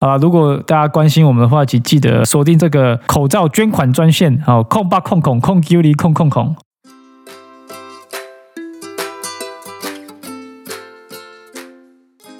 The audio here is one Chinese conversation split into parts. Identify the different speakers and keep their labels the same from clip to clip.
Speaker 1: 啊，如果大家关心我们的话，请记得锁定这个口罩捐款专线，好，控八空空空 Q 离控控控。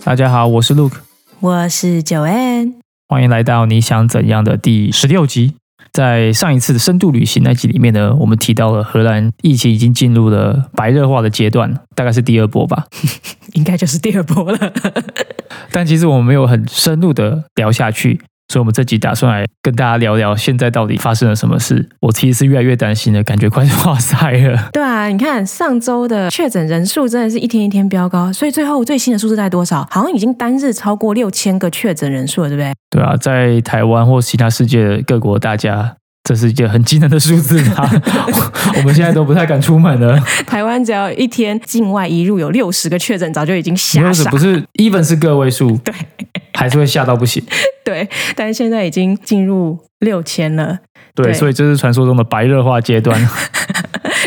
Speaker 1: 大家好，我是 Luke，
Speaker 2: 我是九 N，
Speaker 1: 欢迎来到你想怎样的第十六集。在上一次的深度旅行那集里面呢，我们提到了荷兰疫情已经进入了白热化的阶段，大概是第二波吧，
Speaker 2: 应该就是第二波了。
Speaker 1: 但其实我们没有很深入的聊下去。所以，我们这集打算来跟大家聊聊，现在到底发生了什么事？我其实是越来越担心了，感觉快哇塞 了。
Speaker 2: 对啊，你看上周的确诊人数真的是一天一天飙高，所以最后最新的数字在多少？好像已经单日超过六千个确诊人数了，对不对？
Speaker 1: 对啊，在台湾或其他世界各国，大家。这是一件很惊人的数字啊！我们现在都不太敢出门了。
Speaker 2: 台湾只要一天境外一入有六十个确诊，早就已经吓傻。
Speaker 1: 不是，even 是个位数，
Speaker 2: 对，
Speaker 1: 还是会吓到不行。
Speaker 2: 对，但是现在已经进入六千了。
Speaker 1: 对，所以这是传说中的白热化阶段。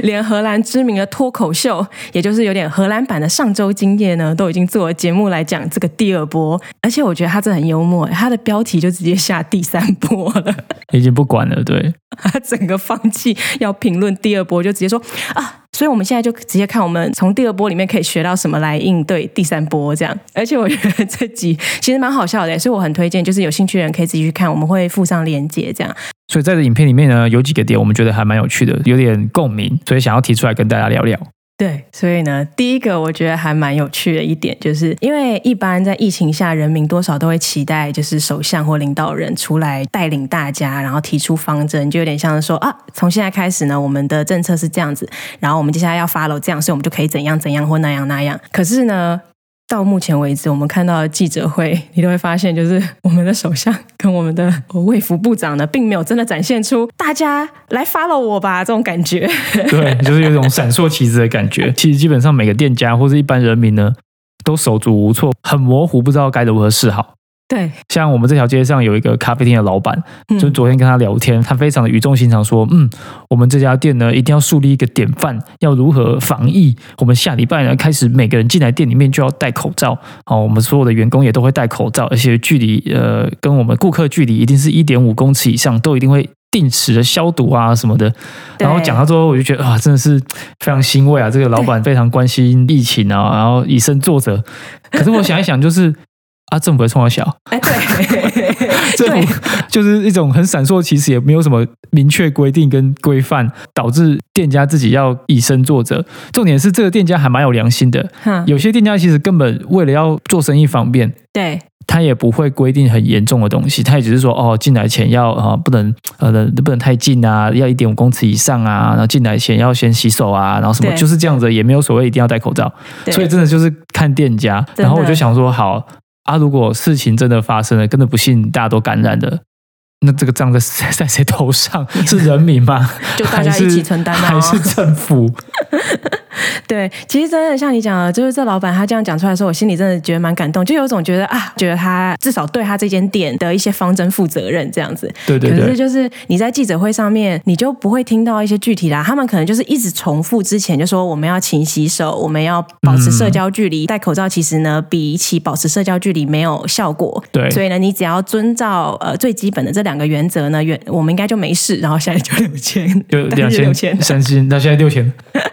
Speaker 2: 连荷兰知名的脱口秀，也就是有点荷兰版的上周经验呢，都已经做了节目来讲这个第二波。而且我觉得他真的很幽默，他的标题就直接下第三波了，
Speaker 1: 已经不管了。对，
Speaker 2: 他整个放弃要评论第二波，就直接说啊。所以，我们现在就直接看我们从第二波里面可以学到什么来应对第三波这样。而且，我觉得这集其实蛮好笑的，所以我很推荐，就是有兴趣的人可以自己去看，我们会附上链接这样。
Speaker 1: 所以，在这影片里面呢，有几个点我们觉得还蛮有趣的，有点共鸣，所以想要提出来跟大家聊聊。
Speaker 2: 对，所以呢，第一个我觉得还蛮有趣的一点，就是因为一般在疫情下，人民多少都会期待，就是首相或领导人出来带领大家，然后提出方针，就有点像是说啊，从现在开始呢，我们的政策是这样子，然后我们接下来要 follow 这样，所以我们就可以怎样怎样或那样那样。可是呢？到目前为止，我们看到的记者会，你都会发现，就是我们的首相 跟我们的卫福部长呢，并没有真的展现出大家来 follow 我吧这种感觉。
Speaker 1: 对，就是有一种闪烁其词的感觉。其实基本上每个店家或是一般人民呢，都手足无措，很模糊，不知道该如何是好。
Speaker 2: 对，
Speaker 1: 像我们这条街上有一个咖啡店的老板，就昨天跟他聊天，他非常的语重心长说：“嗯，我们这家店呢，一定要树立一个典范，要如何防疫。我们下礼拜呢，开始每个人进来店里面就要戴口罩。好，我们所有的员工也都会戴口罩，而且距离呃，跟我们顾客距离一定是一点五公尺以上，都一定会定时的消毒啊什么的。然后讲到之后，我就觉得啊，真的是非常欣慰啊，这个老板非常关心疫情啊，然后以身作则。可是我想一想，就是。啊，政府会冲到小，
Speaker 2: 哎，对，
Speaker 1: 政府就是一种很闪烁，其实也没有什么明确规定跟规范，导致店家自己要以身作则。重点是这个店家还蛮有良心的，有些店家其实根本为了要做生意方便，
Speaker 2: 对，
Speaker 1: 他也不会规定很严重的东西，他也只是说哦，进来前要啊不能呃不能太近啊，要一点五公尺以上啊，然后进来前要先洗手啊，然后什么就是这样子，也没有所谓一定要戴口罩，所以真的就是看店家。然后我就想说好。啊！如果事情真的发生了，真的不幸大家都感染了，那这个账在 在谁头上？是人民吗？
Speaker 2: 就大家一起承担吗？
Speaker 1: 还是政府？
Speaker 2: 对，其实真的像你讲的，就是这老板他这样讲出来的时候，我心里真的觉得蛮感动，就有种觉得啊，觉得他至少对他这间店的一些方针负责任这样子。
Speaker 1: 对对对。
Speaker 2: 可是就是你在记者会上面，你就不会听到一些具体的，他们可能就是一直重复之前就说我们要勤洗手，我们要保持社交距离，戴口罩其实呢比起保持社交距离没有效果。
Speaker 1: 对。
Speaker 2: 所以呢，你只要遵照呃最基本的这两个原则呢，原我们应该就没事。然后现在就六千，
Speaker 1: 就两千六千，三千，那现在六千。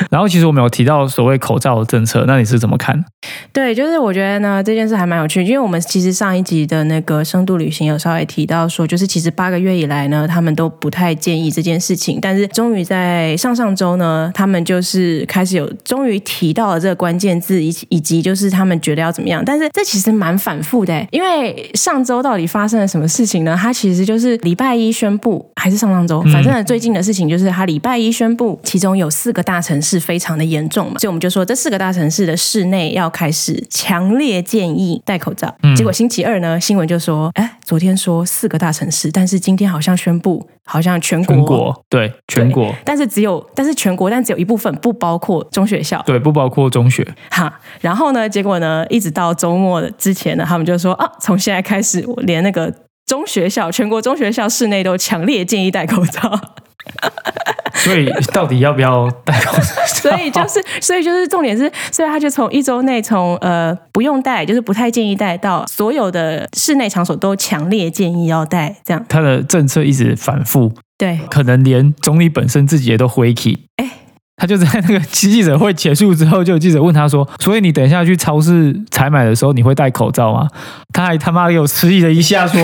Speaker 1: 然后其实我们有提到所谓口罩的政策，那你是怎么看？
Speaker 2: 对，就是我觉得呢这件事还蛮有趣，因为我们其实上一集的那个深度旅行有稍微提到说，就是其实八个月以来呢，他们都不太建议这件事情，但是终于在上上周呢，他们就是开始有终于提到了这个关键字，以以及就是他们觉得要怎么样，但是这其实蛮反复的，因为上周到底发生了什么事情呢？他其实就是礼拜一宣布，还是上上周，反正最近的事情就是他礼拜一宣布，其中有四个大城市。非常的严重嘛，所以我们就说这四个大城市的室内要开始强烈建议戴口罩。结果星期二呢，新闻就说，哎，昨天说四个大城市，但是今天好像宣布，好像全国，
Speaker 1: 全国对全国，
Speaker 2: 但是只有，但是全国，但只有一部分不包括中学校，
Speaker 1: 对，不包括中学。
Speaker 2: 哈，然后呢，结果呢，一直到周末之前呢，他们就说啊，从现在开始，我连那个中学校，全国中学校室内都强烈建议戴口罩。
Speaker 1: 所以到底要不要戴口罩？
Speaker 2: 所以就是，所以就是重点是，所以他就从一周内从呃不用戴，就是不太建议戴，到所有的室内场所都强烈建议要戴，这样
Speaker 1: 他的政策一直反复，
Speaker 2: 对。
Speaker 1: 可能连总理本身自己也都回起。
Speaker 2: 哎
Speaker 1: 他就在那个记者会结束之后，就有记者问他说：“所以你等一下去超市采买的时候，你会戴口罩吗？”他还他妈给我迟疑了一下，说：“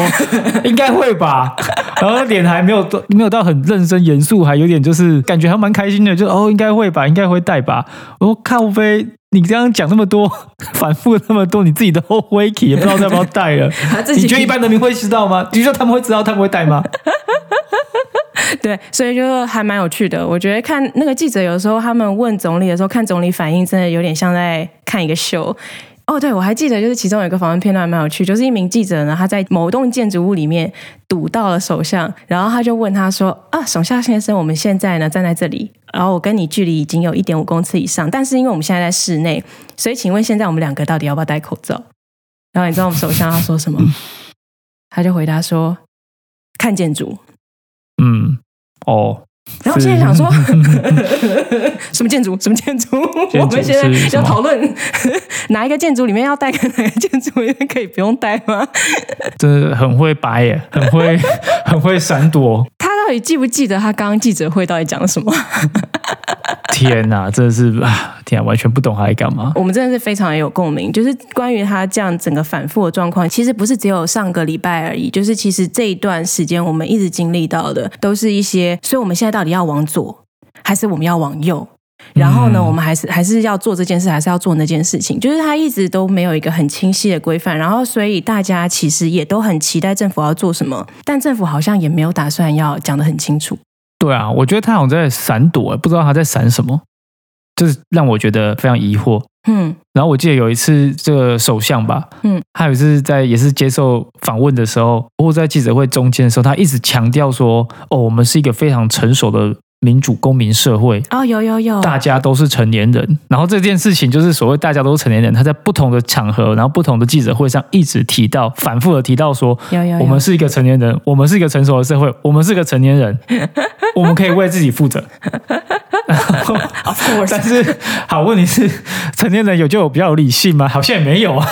Speaker 1: 应该会吧。”然后脸还没有没有到很认真严肃，还有点就是感觉还蛮开心的，就哦应该会吧，应该会戴吧。我说靠飞，你刚刚讲那么多，反复那么多，你自己都灰起，也不知道 要不要带了。你觉得一般人民会知道吗？你觉得他们会知道他们会带吗？
Speaker 2: 对，所以就还蛮有趣的。我觉得看那个记者有时候他们问总理的时候，看总理反应，真的有点像在看一个秀。哦，对，我还记得，就是其中有一个访问片段蛮有趣，就是一名记者呢，他在某栋建筑物里面堵到了首相，然后他就问他说：“啊，首相先生，我们现在呢站在这里，然后我跟你距离已经有一点五公尺以上，但是因为我们现在在室内，所以请问现在我们两个到底要不要戴口罩？”然后你知道我们首相他说什么？他就回答说：“看建筑。”
Speaker 1: 嗯，哦，
Speaker 2: 然后现在想说，什么建筑？什么建筑？我们现在要讨论哪一个建筑里面要带，跟哪个建筑里面可以不用带吗？
Speaker 1: 真的很会白耶，很会很会闪躲。
Speaker 2: 他到底记不记得他刚刚记者会到底讲了什么？
Speaker 1: 天哪，真的是啊，天啊，完全不懂他在干嘛。
Speaker 2: 我们真的是非常有共鸣，就是关于他这样整个反复的状况，其实不是只有上个礼拜而已，就是其实这一段时间我们一直经历到的，都是一些，所以我们现在到底要往左，还是我们要往右？然后呢，
Speaker 1: 嗯
Speaker 2: 我们还是还是要做这件事，还是要做那件事情，就是他一直都没有一个很清晰的规范，然后所以大家其实也都很期待政府要做什么，但政府好像也没有打算要讲得很清楚。
Speaker 1: 对啊，我觉得他好像在闪躲，不知道他在闪什么，就是让我觉得非常疑惑。
Speaker 2: 嗯
Speaker 1: 然后我记得有一次，这个首相吧，
Speaker 2: 嗯，
Speaker 1: 他有一次在也是接受访问的时候，或在记者会中间的时候，他一直强调说：“哦，我们是一个非常成熟的民主公民社会，
Speaker 2: 哦，有有有，
Speaker 1: 大家都是成年人。”然后这件事情就是所谓大家都是成年人，他在不同的场合，然后不同的记者会上一直提到，反复的提到说：“
Speaker 2: 有有有，
Speaker 1: 我们是一个成年人，我们是一个成熟的社会，我们是个成年人，我们可以为自己负责。
Speaker 2: of course，
Speaker 1: 但是，好，问题是，成年人有就有比较有理性吗？好像也没有啊。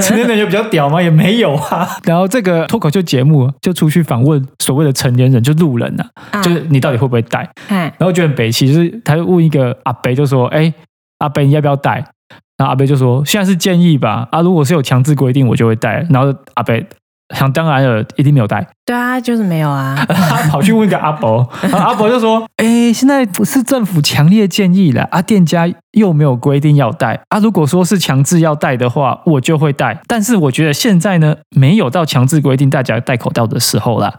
Speaker 1: 成年人有比较屌吗？也没有啊。然后这个脱口秀节目就出去访问所谓的成年人，就路人啊，
Speaker 2: 啊
Speaker 1: 就是你到底会不会带？
Speaker 2: 哎
Speaker 1: 然后就很北气，就是他就问一个阿北，就说：“哎，阿北你要不要带？”然后阿北就说：“现在是建议吧，啊，如果是有强制规定，我就会带。”然后阿北想当然了，一定没有戴。
Speaker 2: 对啊，就是没有啊。
Speaker 1: 他跑去问一个阿伯，阿伯就说：“哎，现在不是政府强烈建议了啊，店家又没有规定要戴啊。如果说是强制要戴的话，我就会戴。但是我觉得现在呢，没有到强制规定大家戴口罩的时候啦。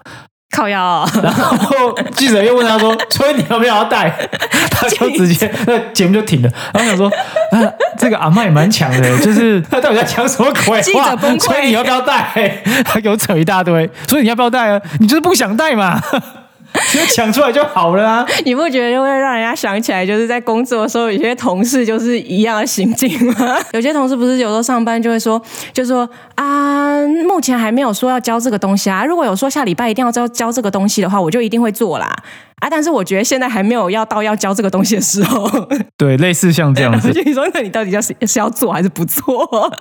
Speaker 2: 靠腰、哦，
Speaker 1: 然后记者又问他说：‘所以你要不要带？’ 他就直接那节目就停了。然后想说，啊，这个阿妈也蛮强的，就是他到底在讲什么鬼话
Speaker 2: 记者？崩溃
Speaker 1: 所以你要不要带？他给我扯一大堆。所以你要不要带啊？你就是不想带嘛？就 讲出来就好了啊！
Speaker 2: 你不觉得就会让人家想起来，就是在工作的时候，有些同事就是一样的行径吗？有些同事不是有时候上班就会说，就说啊，目前还没有说要交这个东西啊，如果有说下礼拜一定要交交这个东西的话，我就一定会做啦。啊，但是我觉得现在还没有要到要交这个东西的时候，
Speaker 1: 对，类似像这样子
Speaker 2: 我，就说，那你到底要是是要做还是不做？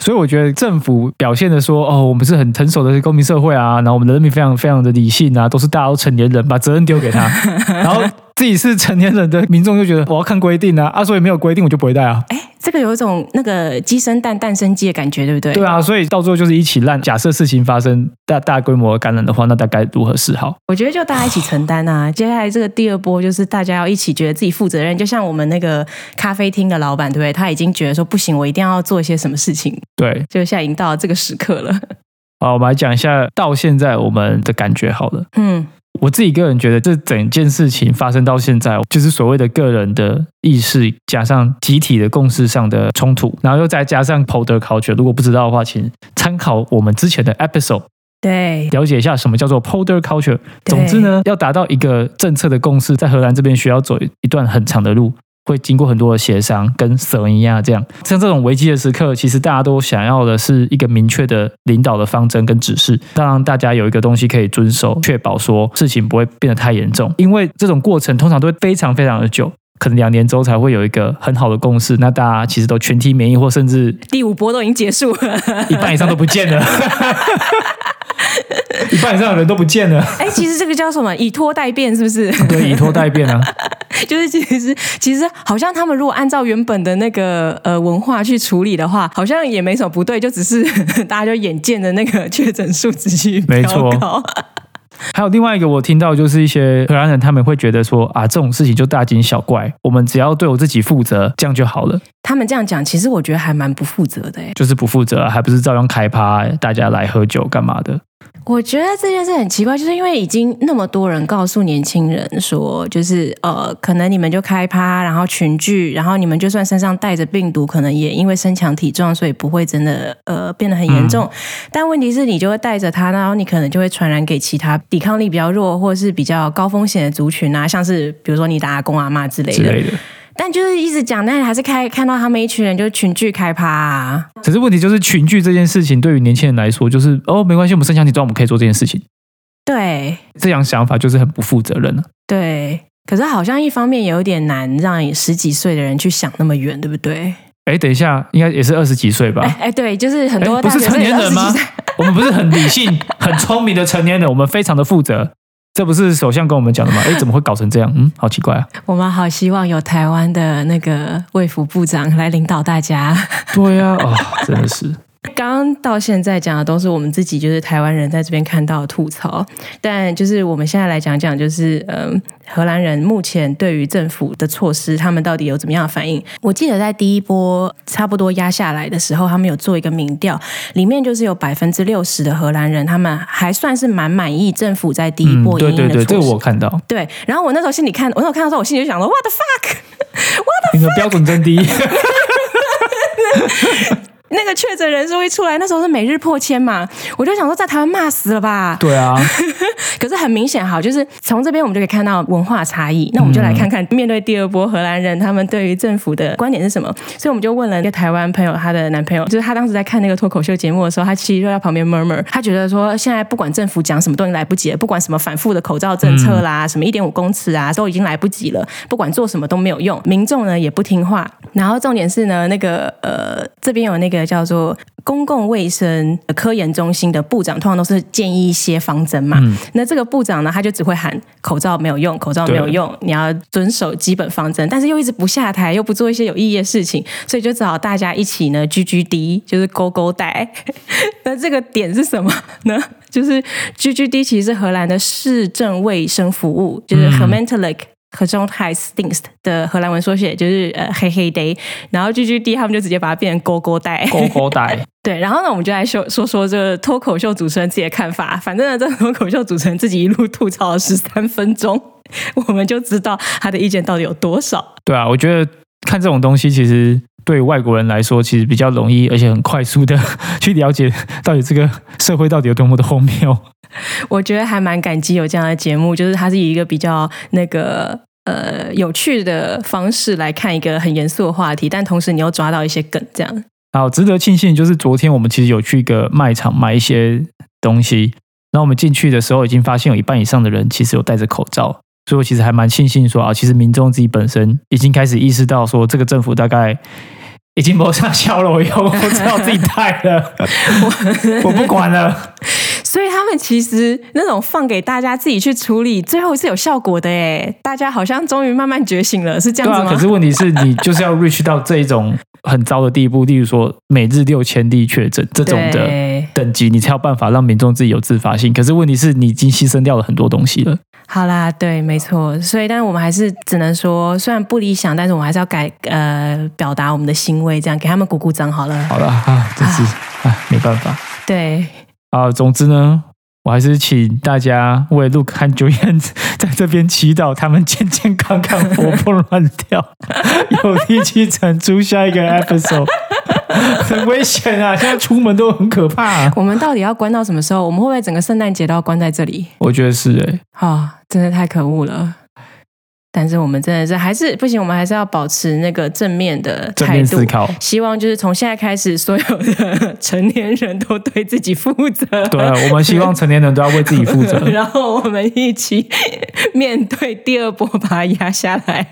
Speaker 1: 所以我觉得政府表现的说，哦，我们是很成熟的公民社会啊，然后我们的人民非常非常的理性啊，都是大家都成年人，把责任丢给他，然后自己是成年人的民众就觉得我要看规定啊，啊，所以没有规定我就不会戴啊。
Speaker 2: 哎，这个有一种那个鸡生蛋，蛋生鸡的感觉，对不对？
Speaker 1: 对啊，所以到最后就是一起烂。假设事情发生大大规模感染的话，那大概如何是好？
Speaker 2: 我觉得就大家一起承担啊。接下来这个第二波就是大家要一起觉得自己负责任，就像我们那个咖啡厅的老板，对不对？他已经觉得说不行，我一定要做一些什么事情，
Speaker 1: 对，
Speaker 2: 就现在已经到了这个时刻了。
Speaker 1: 好，我们来讲一下到现在我们的感觉好了。
Speaker 2: 嗯，
Speaker 1: 我自己个人觉得，这整件事情发生到现在，就是所谓的个人的意识加上集体的共识上的冲突，然后又再加上 Polder culture。如果不知道的话，请参考我们之前的 episode，
Speaker 2: 对，
Speaker 1: 了解一下什么叫做 Polder culture。
Speaker 2: 对
Speaker 1: 总之呢，要达到一个政策的共识，在荷兰这边需要走一段很长的路。会经过很多的协商跟舍一样这样。像这种危机的时刻，其实大家都想要的是一个明确的领导的方针跟指示，让大家有一个东西可以遵守，确保说事情不会变得太严重。因为这种过程通常都会非常非常的久。可能两年之后才会有一个很好的共识，那大家其实都全体免疫，或甚至
Speaker 2: 第五波都已经结束了，
Speaker 1: 一半以上都不见了，一半以上的人都不见了。
Speaker 2: 哎，其实这个叫什么？以拖代变，是不是？
Speaker 1: 对，以拖代变啊，
Speaker 2: 就是其实其实好像他们如果按照原本的那个呃文化去处理的话，好像也没什么不对，就只是 大家就眼见的那个确诊数继续
Speaker 1: 没错。还有另外一个，我听到就是一些荷兰人，他们会觉得说啊，这种事情就大惊小怪，我们只要对我自己负责，这样就好了。
Speaker 2: 他们这样讲，其实我觉得还蛮不负责的，
Speaker 1: 就是不负责，还不是照样开趴，大家来喝酒干嘛的。
Speaker 2: 我觉得这件事很奇怪，就是因为已经那么多人告诉年轻人说，就是呃，可能你们就开趴，然后群聚，然后你们就算身上带着病毒，可能也因为身强体壮，所以不会真的呃变得很严重。但问题是，你就会带着它，然后你可能就会传染给其他抵抗力比较弱或者是比较高风险的族群啊，像是比如说你打阿公阿妈之类的。但就是一直讲，但还是开看到他们一群人就群聚开趴。
Speaker 1: 啊可是问题就是群聚这件事情对于年轻人来说，就是哦没关系，我们身强体壮，我们可以做这件事情。
Speaker 2: 对，
Speaker 1: 这样想法就是很不负责任了。
Speaker 2: 对，可是好像一方面有点难让十几岁的人去想那么远，对不对？
Speaker 1: 哎，等一下，应该也是二十几岁吧？
Speaker 2: 哎，对，就是很多
Speaker 1: 不是成年人吗？我们不是很理性、很聪明的成年人，我们非常的负责。这不是首相跟我们讲的吗？哎，怎么会搞成这样？嗯，好奇怪啊！
Speaker 2: 我们好希望有台湾的那个卫福部长来领导大家。
Speaker 1: 对啊，啊，真的是。
Speaker 2: 刚刚到现在讲的都是我们自己，就是台湾人在这边看到的吐槽。但就是我们现在来讲讲，就是嗯，荷兰人目前对于政府的措施，他们到底有怎么样的反应？我记得在第一波差不多压下来的时候，他们有做一个民调，里面就是有百分之六十的荷兰人，他们还算是蛮满意政府在第一波
Speaker 1: 对对对，这个我看到。
Speaker 2: 对，然后我那时候心里看，我那时候看到时候，我心里就想说，What the fuck？What
Speaker 1: the？你的标准真低。
Speaker 2: 那个确诊人数一出来，那时候是每日破千嘛，我就想说在台湾骂死了吧。
Speaker 1: 对啊，
Speaker 2: 可是很明显哈，就是从这边我们就可以看到文化差异。那我们就来看看面对第二波荷兰人，他们对于政府的观点是什么。所以我们就问了一个台湾朋友，她的男朋友，就是他当时在看那个脱口秀节目的时候，他其实就在旁边 murmur，他觉得说现在不管政府讲什么都已经来不及了，不管什么反复的口罩政策啦，什么一点五公尺啊，都已经来不及了，不管做什么都没有用，民众呢也不听话。然后重点是呢，那个呃这边有那个。叫做公共卫生科研中心的部长，通常都是建议一些方针嘛。那这个部长呢，他就只会喊口罩没有用，口罩没有用，你要遵守基本方针，但是又一直不下台，又不做一些有意义的事情，所以就只好大家一起呢，G G D，就是勾勾带。那这个点是什么呢？就是 G G D 其实是荷兰的市政卫生服务，就是 h e m e n t a l i k 和中 High Stingst 的荷兰文缩写就是呃黑黑 day，然后 G G D 他们就直接把它变成勾勾带，
Speaker 1: 勾勾带。
Speaker 2: 对，然后呢，我们就来说说说这个脱口秀主持人自己的看法。反正呢，这脱口秀主持人自己一路吐槽了十三分钟，我们就知道他的意见到底有多少。
Speaker 1: 对啊，我觉得看这种东西，其实对外国人来说，其实比较容易，而且很快速的 去了解到底这个社会到底有多么的荒谬。
Speaker 2: 我觉得还蛮感激有这样的节目，就是它是以一个比较那个呃有趣的方式来看一个很严肃的话题，但同时你又抓到一些梗，这样。
Speaker 1: 好，值得庆幸就是昨天我们其实有去一个卖场买一些东西，然后我们进去的时候已经发现有一半以上的人其实有戴着口罩，所以我其实还蛮庆幸说啊，其实民众自己本身已经开始意识到说这个政府大概。已经没上效了，我以后我知道自己戴了，我我不管了。
Speaker 2: 所以他们其实那种放给大家自己去处理，最后是有效果的哎，大家好像终于慢慢觉醒了，是这样子吗？
Speaker 1: 可是问题是你就是要 reach 到这一种很糟的地步，例如说每日六千例确诊这种的等级，你才有办法让民众自己有自发性。可是问题是你已经牺牲掉了很多东西了。
Speaker 2: 好啦，对，没错，所以，但是我们还是只能说，虽然不理想，但是我们还是要改，呃，表达我们的欣慰，这样给他们鼓鼓掌好了。
Speaker 1: 好了啊，这是啊，没办法。
Speaker 2: 对
Speaker 1: 啊，总之呢，我还是请大家为 Look 和 Joanne 在这边祈祷，他们健健康康，活蹦乱跳，有力气产出下一个 episode。很危险啊！现在出门都很可怕。
Speaker 2: 我们到底要关到什么时候？我们会不会整个圣诞节都要关在这里？
Speaker 1: 我觉得是哎。
Speaker 2: 啊，真的太可恶了。但是我们真的是还是不行，我们还是要保持那个正面的态度
Speaker 1: 思考。
Speaker 2: 希望就是从现在开始，所有的成年人都对自己负责。
Speaker 1: 对，我们希望成年人都要为自己负责。
Speaker 2: 然后我们一起面对第二波，把它压下来。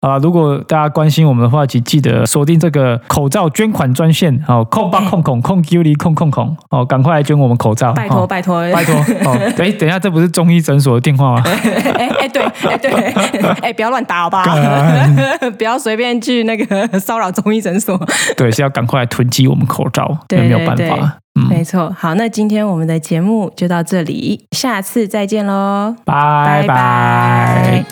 Speaker 1: 好了，如果大家关心我们的话，请记得锁定这个口罩捐款专线哦，控八控控控 Q 离空空空哦，赶快来捐我们口罩，
Speaker 2: 拜托
Speaker 1: 哦
Speaker 2: 拜托
Speaker 1: 拜托哦！哎，等一下，这不是中医诊所的电话吗？
Speaker 2: 哎哎对哎对哎不要乱打好不好？不要随便去那个骚扰中医诊所。
Speaker 1: 对，是要赶快来囤积我们口罩，
Speaker 2: 对
Speaker 1: 有没有办
Speaker 2: 对对
Speaker 1: 法？嗯，
Speaker 2: 没错，好，那今天我们的节目就到这里，下次再见喽，
Speaker 1: 拜
Speaker 2: 拜拜